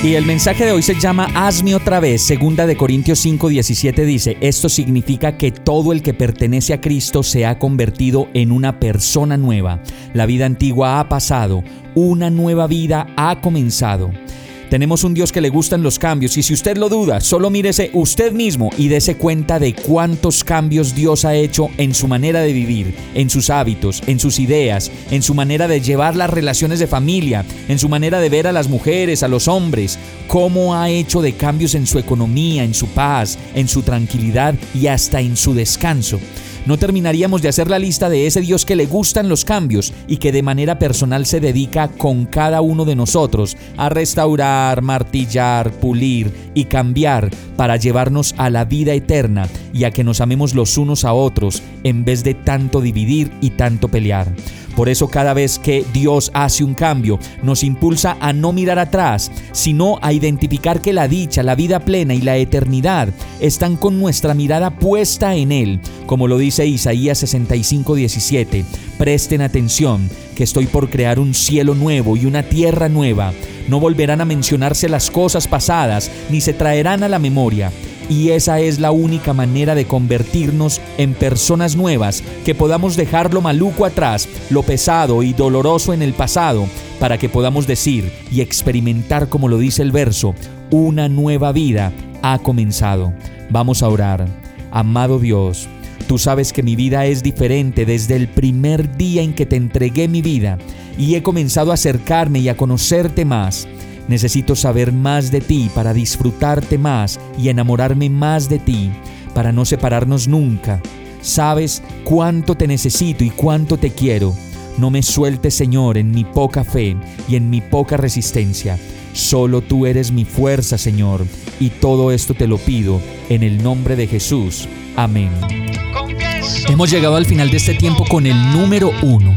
Y el mensaje de hoy se llama Hazme otra vez. Segunda de Corintios 5, 17 dice, esto significa que todo el que pertenece a Cristo se ha convertido en una persona nueva. La vida antigua ha pasado, una nueva vida ha comenzado. Tenemos un Dios que le gustan los cambios y si usted lo duda, solo mírese usted mismo y dése cuenta de cuántos cambios Dios ha hecho en su manera de vivir, en sus hábitos, en sus ideas, en su manera de llevar las relaciones de familia, en su manera de ver a las mujeres, a los hombres, cómo ha hecho de cambios en su economía, en su paz, en su tranquilidad y hasta en su descanso no terminaríamos de hacer la lista de ese Dios que le gustan los cambios y que de manera personal se dedica con cada uno de nosotros a restaurar, martillar, pulir y cambiar para llevarnos a la vida eterna y a que nos amemos los unos a otros en vez de tanto dividir y tanto pelear. Por eso cada vez que Dios hace un cambio, nos impulsa a no mirar atrás, sino a identificar que la dicha, la vida plena y la eternidad están con nuestra mirada puesta en Él, como lo dice Isaías 65, 17. Presten atención, que estoy por crear un cielo nuevo y una tierra nueva. No volverán a mencionarse las cosas pasadas, ni se traerán a la memoria y esa es la única manera de convertirnos en personas nuevas, que podamos dejar lo maluco atrás, lo pesado y doloroso en el pasado, para que podamos decir y experimentar, como lo dice el verso, una nueva vida ha comenzado. Vamos a orar. Amado Dios, tú sabes que mi vida es diferente desde el primer día en que te entregué mi vida y he comenzado a acercarme y a conocerte más. Necesito saber más de ti para disfrutarte más y enamorarme más de ti, para no separarnos nunca. Sabes cuánto te necesito y cuánto te quiero. No me sueltes, Señor, en mi poca fe y en mi poca resistencia. Solo tú eres mi fuerza, Señor, y todo esto te lo pido en el nombre de Jesús. Amén. Hemos llegado al final de este tiempo con el número uno.